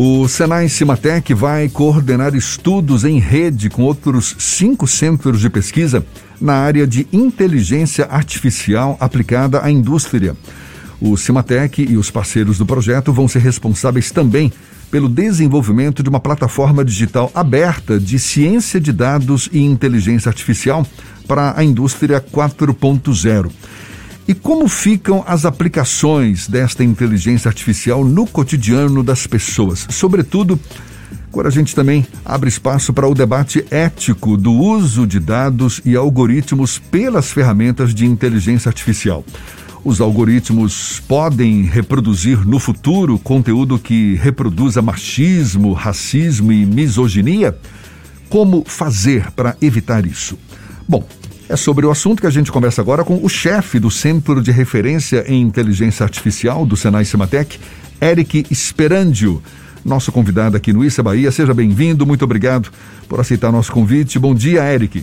O Senai Cimatec vai coordenar estudos em rede com outros cinco centros de pesquisa na área de inteligência artificial aplicada à indústria. O Cimatec e os parceiros do projeto vão ser responsáveis também pelo desenvolvimento de uma plataforma digital aberta de ciência de dados e inteligência artificial para a indústria 4.0. E como ficam as aplicações desta inteligência artificial no cotidiano das pessoas? Sobretudo, quando a gente também abre espaço para o debate ético do uso de dados e algoritmos pelas ferramentas de inteligência artificial. Os algoritmos podem reproduzir no futuro conteúdo que reproduza machismo, racismo e misoginia? Como fazer para evitar isso? Bom, é sobre o assunto que a gente conversa agora com o chefe do Centro de Referência em Inteligência Artificial do Senai Cimatec, Eric Esperandio. Nosso convidado aqui no Issa Bahia. Seja bem-vindo, muito obrigado por aceitar nosso convite. Bom dia, Eric.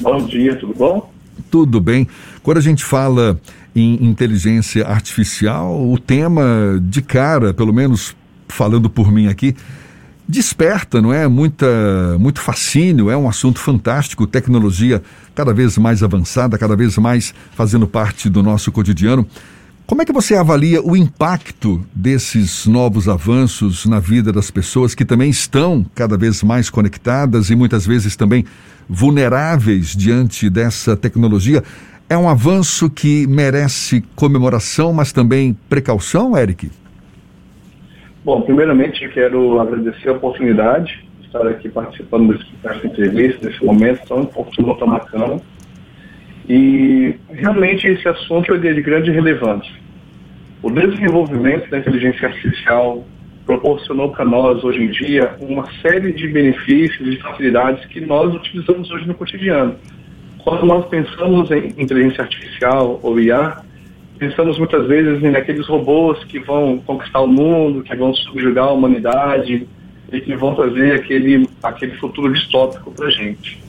Bom dia, tudo bom? Tudo bem. Quando a gente fala em inteligência artificial, o tema de cara, pelo menos falando por mim aqui, desperta, não é? Muita, muito fascínio, é um assunto fantástico, tecnologia cada vez mais avançada, cada vez mais fazendo parte do nosso cotidiano. Como é que você avalia o impacto desses novos avanços na vida das pessoas que também estão cada vez mais conectadas e muitas vezes também vulneráveis diante dessa tecnologia? É um avanço que merece comemoração, mas também precaução, Eric? Bom, primeiramente quero agradecer a oportunidade de estar aqui participando dessa entrevista, nesse momento tão oportuno, tão bacana. E realmente esse assunto é de grande relevância. O desenvolvimento da inteligência artificial proporcionou para nós hoje em dia uma série de benefícios e facilidades que nós utilizamos hoje no cotidiano. Quando nós pensamos em inteligência artificial ou IA, pensamos muitas vezes naqueles robôs que vão conquistar o mundo, que vão subjugar a humanidade e que vão trazer aquele, aquele futuro distópico para a gente.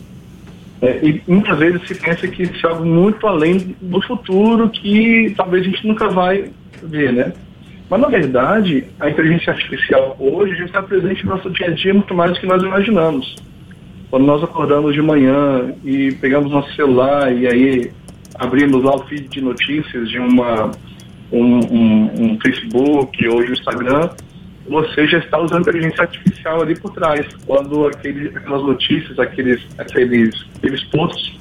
É, e muitas vezes se pensa que isso é algo muito além do futuro que talvez a gente nunca vai ver, né? Mas, na verdade, a inteligência artificial hoje já está presente no nosso dia a dia muito mais do que nós imaginamos. Quando nós acordamos de manhã e pegamos nosso celular e aí abrimos lá o feed de notícias de uma, um, um, um Facebook ou de Instagram, você já está usando inteligência artificial ali por trás. Quando aquele, aquelas notícias, aqueles, aqueles, aqueles posts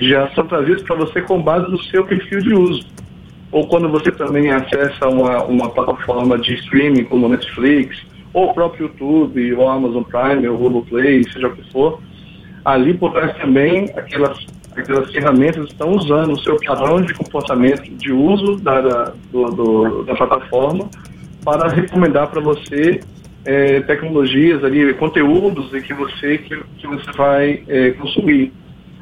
já são trazidos para você com base no seu perfil de uso. Ou quando você também acessa uma, uma plataforma de streaming como Netflix, ou o próprio YouTube, ou Amazon Prime, ou Google Play, seja o que for, ali por trás também aquelas aquelas ferramentas estão usando o seu padrão de comportamento de uso da, da, do, do, da plataforma para recomendar para você é, tecnologias ali, conteúdos que você, que, que você vai é, consumir.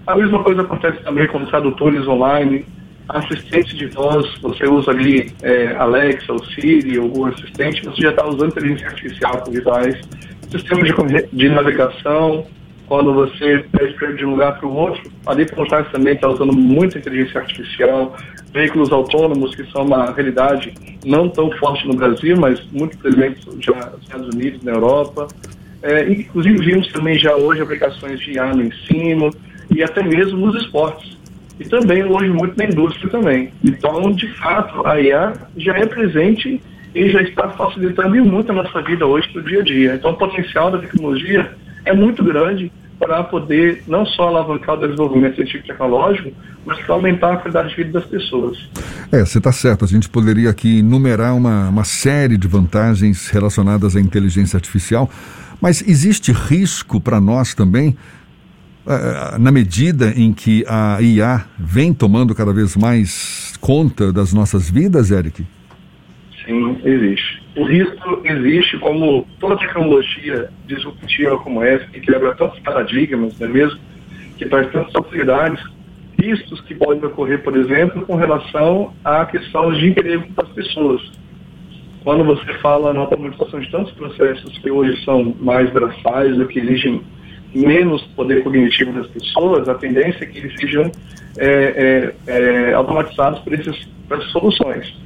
A mesma coisa acontece também com tradutores online, assistentes de voz, você usa ali é, Alexa, ou Siri, Google Assistente, você já está usando inteligência artificial por detrás, sistemas de, de navegação, quando você pede para de um lugar para o outro, ali por trás também está usando muita inteligência artificial, veículos autônomos que são uma realidade não tão forte no Brasil, mas muito presente já nos Estados Unidos, na Europa. É, inclusive vimos também já hoje aplicações de IA no ensino e até mesmo nos esportes. E também hoje muito na indústria também. Então, de fato, a IA já é presente e já está facilitando muito a nossa vida hoje no dia a dia. Então, o potencial da tecnologia é muito grande para poder não só alavancar o desenvolvimento científico e tecnológico, mas para aumentar a qualidade de vida das pessoas. É, você está certo. A gente poderia aqui enumerar uma, uma série de vantagens relacionadas à inteligência artificial, mas existe risco para nós também, uh, na medida em que a IA vem tomando cada vez mais conta das nossas vidas, Eric? Sim, existe. O risco existe como toda tecnologia disruptiva como essa, que quebra tantos paradigmas, não é mesmo? Que traz tantas facilidades, riscos que podem ocorrer, por exemplo, com relação à questão de emprego das pessoas. Quando você fala na automatização de tantos processos que hoje são mais braçais, ou que exigem menos poder cognitivo das pessoas, a tendência é que eles sejam é, é, é, automatizados por essas soluções.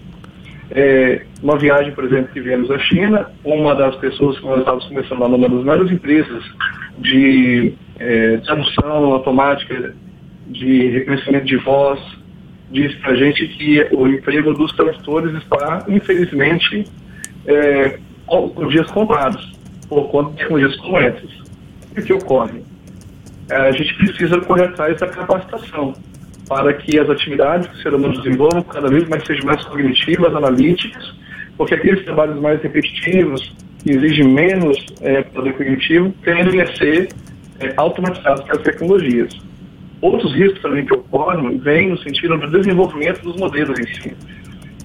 É, uma viagem, por exemplo, que viemos da China, uma das pessoas que nós estávamos começando lá numa das maiores empresas de é, tradução automática, de reconhecimento de voz, disse para a gente que o emprego dos tradutores está, infelizmente, é, com dias contados, por conta de como essas. O que ocorre? É, a gente precisa correr atrás da capacitação para que as atividades que o ser humano desenvolva cada vez mais sejam mais cognitivas, analíticas, porque aqueles trabalhos mais repetitivos, que exigem menos é, poder cognitivo, tendem a ser é, automatizados pelas tecnologias. Outros riscos também que ocorrem vêm no sentido do desenvolvimento dos modelos em si.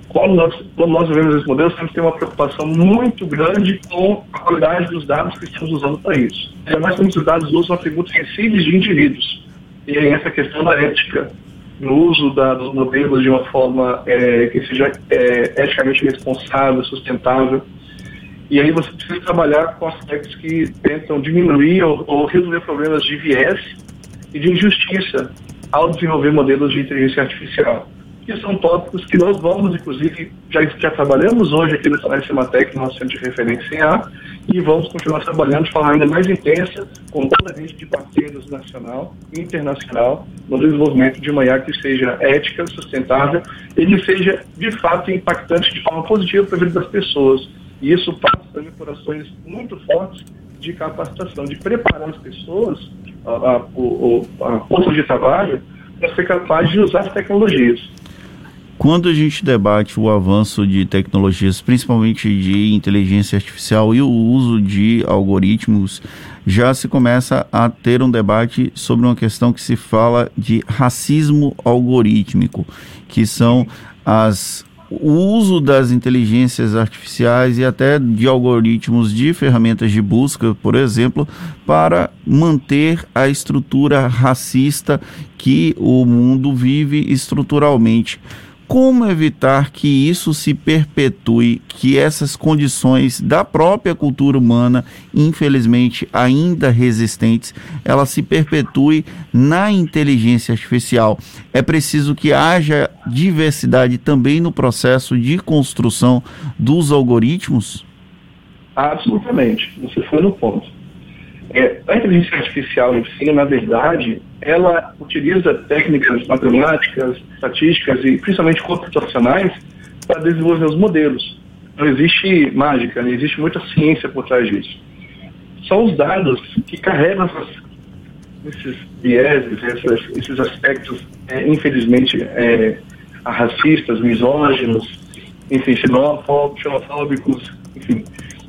Quando nós, quando nós esses modelos, temos que ter uma preocupação muito grande com a qualidade dos dados que estamos usando para isso. Ainda mais quando os dados usam atributos sensíveis de indivíduos. E aí essa questão da ética no uso da, dos modelos de uma forma é, que seja é, eticamente responsável, sustentável. E aí você precisa trabalhar com aspectos que tentam diminuir ou, ou resolver problemas de viés e de injustiça ao desenvolver modelos de inteligência artificial que são tópicos que nós vamos, inclusive, já, já trabalhamos hoje aqui no Sinai Cimatec, nosso centro de referência em A, e vamos continuar trabalhando de forma ainda mais intensa com toda a rede de parceiros nacional e internacional no desenvolvimento de uma IA que seja ética, sustentável e que seja, de fato, impactante de forma positiva para a vida das pessoas. E isso passa também por ações muito fortes de capacitação, de preparar as pessoas, a, a, a, de trabalho, para ser capaz de usar as tecnologias. Quando a gente debate o avanço de tecnologias, principalmente de inteligência artificial e o uso de algoritmos, já se começa a ter um debate sobre uma questão que se fala de racismo algorítmico, que são as o uso das inteligências artificiais e até de algoritmos de ferramentas de busca, por exemplo, para manter a estrutura racista que o mundo vive estruturalmente. Como evitar que isso se perpetue, que essas condições da própria cultura humana, infelizmente ainda resistentes, ela se perpetue na inteligência artificial? É preciso que haja diversidade também no processo de construção dos algoritmos? Absolutamente, você foi no ponto. A inteligência artificial em si, na verdade, ela utiliza técnicas matemáticas, estatísticas e principalmente computacionais para desenvolver os modelos. Não existe mágica, não existe muita ciência por trás disso. São os dados que carregam essas, esses vieses, esses, esses aspectos, é, infelizmente, é, racistas, misóginos, enfim, xenofóbicos, enfim,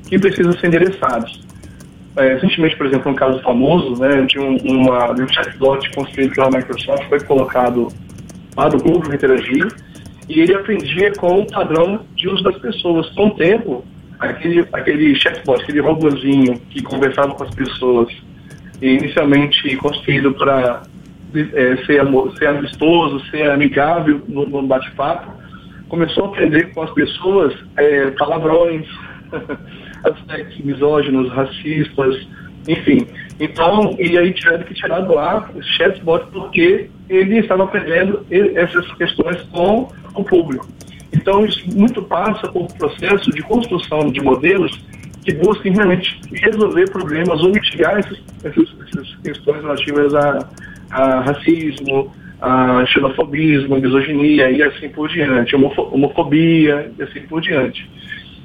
que precisam ser endereçados. É, recentemente, por exemplo, um caso famoso, né, de um, uma, um chatbot construído pela Microsoft foi colocado lá do Google interagir e ele aprendia com o padrão de uso das pessoas. Com o tempo, aquele, aquele chatbot, aquele robôzinho que conversava com as pessoas, inicialmente construído para é, ser, ser amistoso, ser amigável no, no bate-papo, começou a aprender com as pessoas é, palavrões, aspectos misóginos, racistas, enfim. Então, e aí tiveram que tirar do ar o chatbot porque ele estava aprendendo essas questões com o público. Então, isso muito passa por um processo de construção de modelos que busquem realmente resolver problemas ou mitigar essas, essas, essas questões relativas a, a racismo, a xenofobismo, misoginia e assim por diante, homofobia e assim por diante.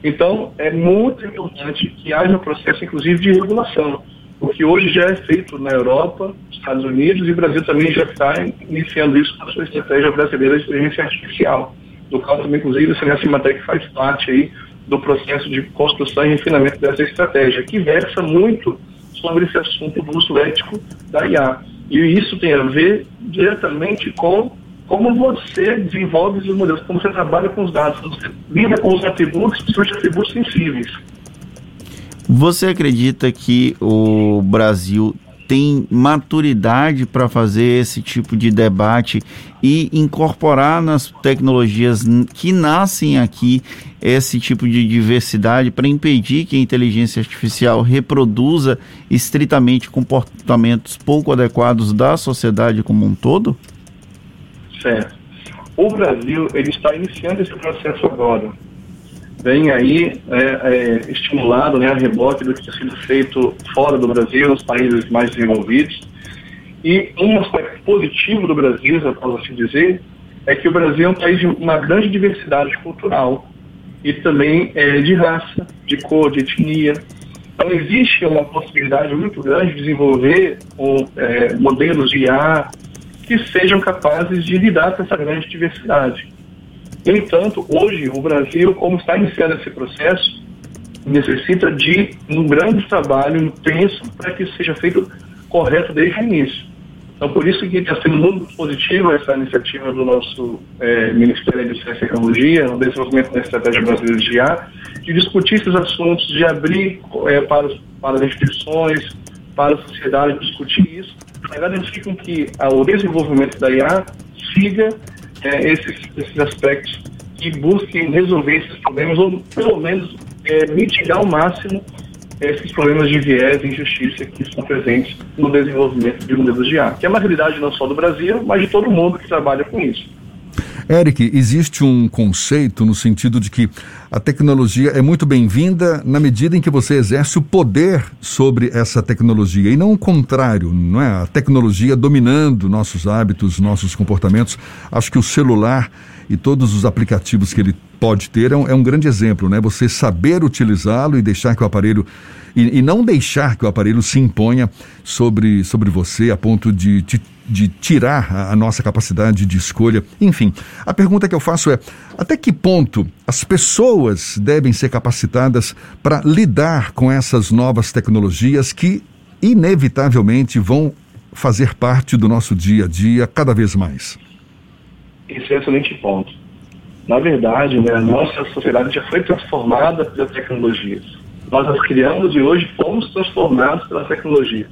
Então, é muito importante que haja um processo, inclusive, de regulação, o que hoje já é feito na Europa, Estados Unidos e Brasil também já está iniciando isso com a sua estratégia brasileira de inteligência artificial, do qual também, inclusive, o Cinematec faz parte aí do processo de construção e refinamento dessa estratégia, que versa muito sobre esse assunto do uso ético da IA. E isso tem a ver diretamente com como você desenvolve os modelos, como você trabalha com os dados, você lida com os atributos, principalmente atributos sensíveis. Você acredita que o Brasil tem maturidade para fazer esse tipo de debate e incorporar nas tecnologias que nascem aqui esse tipo de diversidade para impedir que a inteligência artificial reproduza estritamente comportamentos pouco adequados da sociedade como um todo? O Brasil ele está iniciando esse processo agora. vem aí é, é, estimulado né, a reboque do que tem sido feito fora do Brasil, nos países mais desenvolvidos. E um aspecto positivo do Brasil, eu posso assim dizer, é que o Brasil é um país de uma grande diversidade cultural e também é, de raça, de cor, de etnia. Então existe uma possibilidade muito grande de desenvolver é, modelos de IA que sejam capazes de lidar com essa grande diversidade. No entanto, hoje o Brasil, como está iniciando esse processo, necessita de um grande trabalho intenso para que seja feito correto desde o início. Então, por isso que está sendo muito positivo essa iniciativa do nosso é, Ministério de Ciência e Tecnologia, no desenvolvimento da Estratégia Brasileira de IA, de discutir esses assuntos, de abrir é, para, para as instituições, para a sociedade, discutir isso, garantir que o desenvolvimento da IA siga é, esses, esses aspectos que busquem resolver esses problemas, ou pelo menos é, mitigar ao máximo esses problemas de viés e injustiça que estão presentes no desenvolvimento de modelos de ar, que é uma realidade não só do Brasil, mas de todo mundo que trabalha com isso. Eric, existe um conceito no sentido de que a tecnologia é muito bem-vinda na medida em que você exerce o poder sobre essa tecnologia e não o contrário, não é? A tecnologia dominando nossos hábitos, nossos comportamentos. Acho que o celular e todos os aplicativos que ele pode ter é um, é um grande exemplo, né? Você saber utilizá-lo e deixar que o aparelho e, e, não deixar que o aparelho se imponha sobre, sobre você a ponto de, de, de tirar a, a, nossa capacidade de escolha. Enfim, a pergunta que eu faço é: até que ponto as pessoas devem ser capacitadas para lidar com essas novas tecnologias que inevitavelmente vão fazer parte do nosso dia a dia cada vez mais? Esse é um excelente ponto. Na verdade, né, a nossa sociedade já foi transformada pelas tecnologias. Nós as criamos e hoje fomos transformados pelas tecnologias.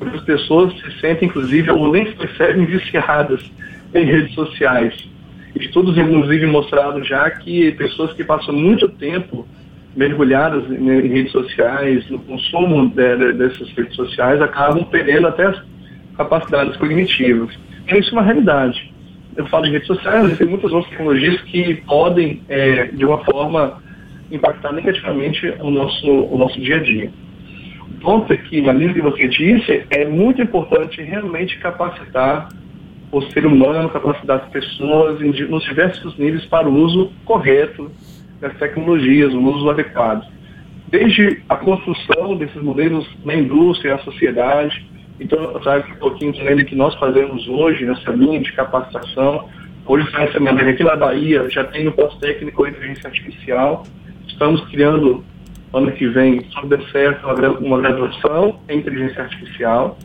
Muitas pessoas se sentem, inclusive, ou nem se percebem viciadas em redes sociais. Estudos, inclusive, mostraram já que pessoas que passam muito tempo mergulhadas em redes sociais, no consumo dessas redes sociais, acabam perdendo até as capacidades cognitivas. Então, isso é uma realidade eu falo de redes sociais, tem muitas outras tecnologias que podem, é, de uma forma, impactar negativamente o nosso, o nosso dia a dia. Ponto é que, na linha que você disse, é muito importante realmente capacitar o ser humano, capacitar as pessoas nos diversos níveis para o uso correto das tecnologias, o uso adequado. Desde a construção desses modelos na indústria, na sociedade, então, eu trago um pouquinho também que nós fazemos hoje nessa linha de capacitação. Hoje, essa maneira aqui na Bahia, já tem o pós-técnico em inteligência artificial. Estamos criando, ano que vem, se tudo der certo, uma graduação em inteligência artificial.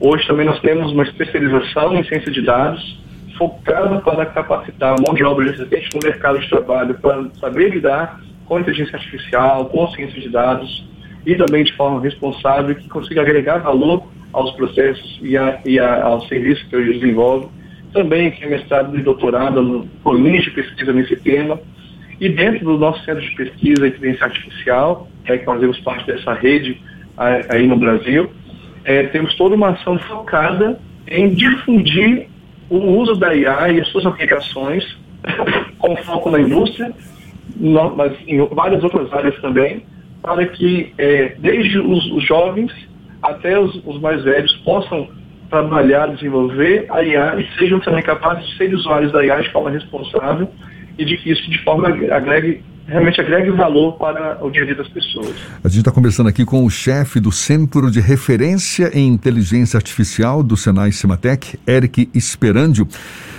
Hoje também nós temos uma especialização em ciência de dados, focada para capacitar a mão de obra existente no mercado de trabalho, para saber lidar com inteligência artificial, com ciência de dados, e também de forma responsável, que consiga agregar valor aos processos e, a, e a, aos serviços que eu desenvolvo. Também tenho mestrado e doutorado no, por linhas de pesquisa nesse tema. E dentro do nosso centro de pesquisa inteligência artificial, é que nós fazemos parte dessa rede aí no Brasil, é, temos toda uma ação focada em difundir o uso da IA e as suas aplicações, com foco na indústria, no, mas em várias outras áreas também, para que é, desde os, os jovens até os, os mais velhos possam trabalhar, desenvolver a IA e sejam também capazes de ser usuários da IA de forma responsável e de que isso de forma agregue realmente agregue valor para o dia a dia das pessoas. A gente está conversando aqui com o chefe do Centro de Referência em Inteligência Artificial do Senai Cimatec, Eric Esperandio,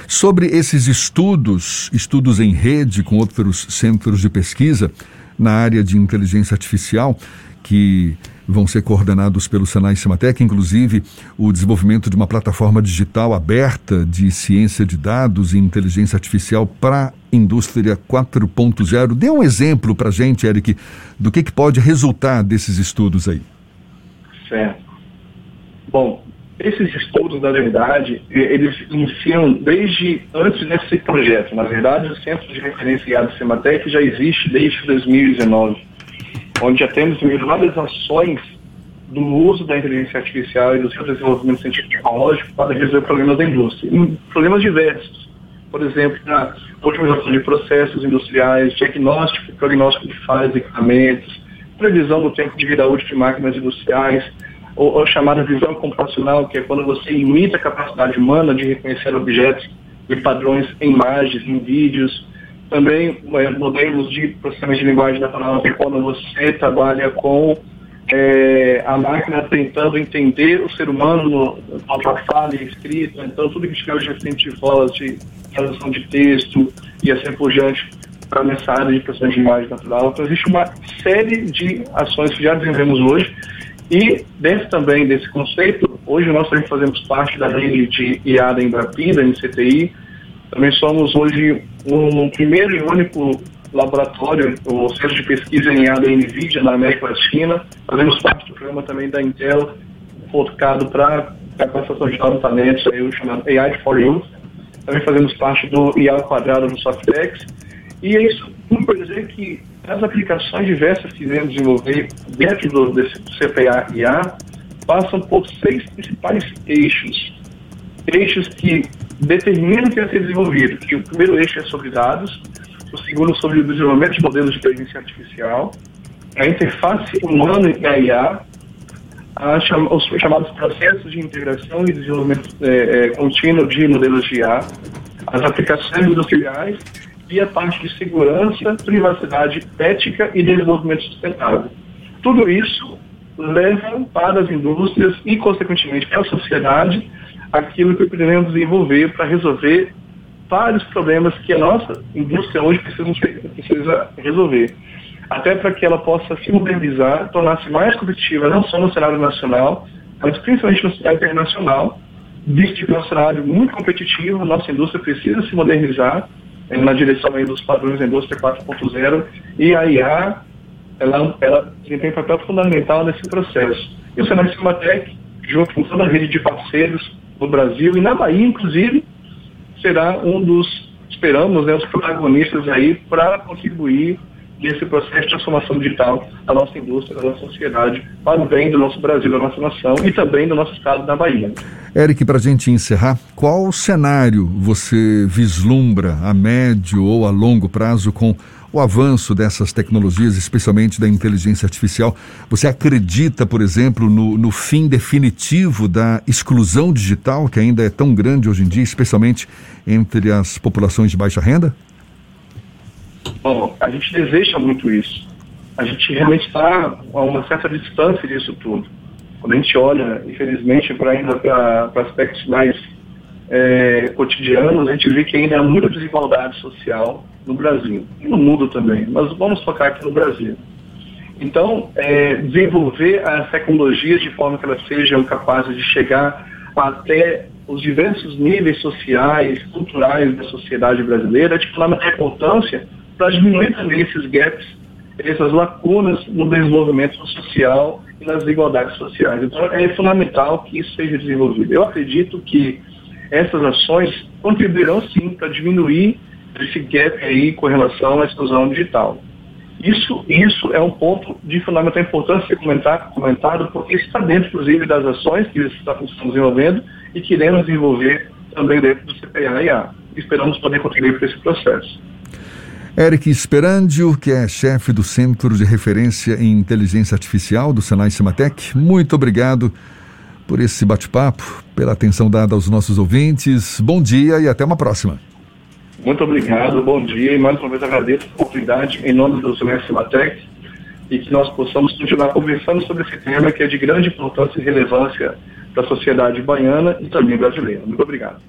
sobre esses estudos, estudos em rede com outros centros de pesquisa na área de inteligência artificial que vão ser coordenados pelo Senai Cimatec, inclusive o desenvolvimento de uma plataforma digital aberta de ciência de dados e inteligência artificial para indústria 4.0. Dê um exemplo para a gente, Eric, do que, que pode resultar desses estudos aí. Certo. Bom, esses estudos, na verdade, eles iniciam desde antes desse projeto. Na verdade, o Centro de Referência do Cimatec já existe desde 2019 onde já temos várias ações do uso da inteligência artificial e do seu desenvolvimento científico tecnológico para resolver problemas da indústria, em problemas diversos. Por exemplo, otimização de processos industriais, diagnóstico prognóstico de falhas de equipamentos, previsão do tempo de vida útil de máquinas industriais, ou, ou chamada visão computacional, que é quando você imita a capacidade humana de reconhecer objetos e padrões em imagens, em vídeos. Também é, modelos de processamento de linguagem natural, quando você trabalha com é, a máquina tentando entender o ser humano na fala e escrita, então tudo que tiver de voz, de tradução de texto e assim por diante para nessa área de processamento de imagem natural. Então existe uma série de ações que já desenvolvemos hoje e dentro também desse conceito, hoje nós também fazemos parte da rede de IA da Embrapida, NCTI, também somos hoje um primeiro e único laboratório, o centro de pesquisa em da NVIDIA na América Latina, fazemos parte do programa também da Intel, focado para capacitação de talentos, aí, o chamado AI for Youth, também fazemos parte do IA quadrado no Softex, e é isso por dizer que as aplicações diversas que iremos desenvolver dentro do, desse CPA IA passam por seis principais eixos. Eixos que determinam que vai ser desenvolvido. Que o primeiro eixo é sobre dados, o segundo sobre o desenvolvimento de modelos de inteligência artificial, a interface humana e a IA, a os chamados processos de integração e desenvolvimento é, é, contínuo de modelos de IA, as aplicações industriais e a parte de segurança, privacidade, ética e desenvolvimento sustentável. Tudo isso leva para as indústrias e, consequentemente, para a sociedade aquilo que pretendemos desenvolver para resolver vários problemas que a nossa indústria hoje precisa, resolver. Até para que ela possa se modernizar, tornar-se mais competitiva, não só no cenário nacional, mas principalmente no cenário internacional, visto que é um cenário muito competitivo, nossa indústria precisa se modernizar na direção dos padrões da indústria 4.0 e a IA ela, ela um papel fundamental nesse processo. E o Senado Cimatec, junto com toda a rede de parceiros no Brasil e na Bahia, inclusive, será um dos, esperamos, né, os protagonistas aí para contribuir nesse processo de transformação digital da nossa indústria, da nossa sociedade, para o bem do nosso Brasil, da nossa nação e também do nosso estado da Bahia. Eric, para a gente encerrar, qual cenário você vislumbra a médio ou a longo prazo com o avanço dessas tecnologias, especialmente da inteligência artificial? Você acredita, por exemplo, no, no, fim definitivo da exclusão digital, que ainda é tão grande hoje em dia, especialmente entre as populações de baixa renda? Bom, a gente deseja muito isso. A gente realmente está a uma certa distância disso tudo. Quando a gente olha, infelizmente, para ainda para aspectos mais é, cotidianos, a gente vê que ainda há muita desigualdade social no Brasil e no mundo também. Mas vamos focar aqui no Brasil. Então, é, desenvolver as tecnologias de forma que elas sejam capazes de chegar até os diversos níveis sociais, culturais da sociedade brasileira é de fundamental importância para diminuir também esses gaps, essas lacunas no desenvolvimento social e nas desigualdades sociais. Então, é fundamental que isso seja desenvolvido. Eu acredito que essas ações contribuirão sim para diminuir esse gap aí com relação à exclusão digital. Isso, isso é um ponto de fundamental importância ser comentar, comentado, porque está dentro, inclusive, das ações que estamos desenvolvendo e que iremos desenvolver também dentro do CPA-IA. Esperamos poder contribuir para esse processo. Eric Esperandio, que é chefe do Centro de Referência em Inteligência Artificial do Senai Cimatec, muito obrigado por esse bate-papo, pela atenção dada aos nossos ouvintes. Bom dia e até uma próxima. Muito obrigado, bom dia e mais uma vez agradeço a oportunidade em nome do Senai Cimatec e que nós possamos continuar conversando sobre esse tema que é de grande importância e relevância para a sociedade baiana e também brasileira. Muito obrigado.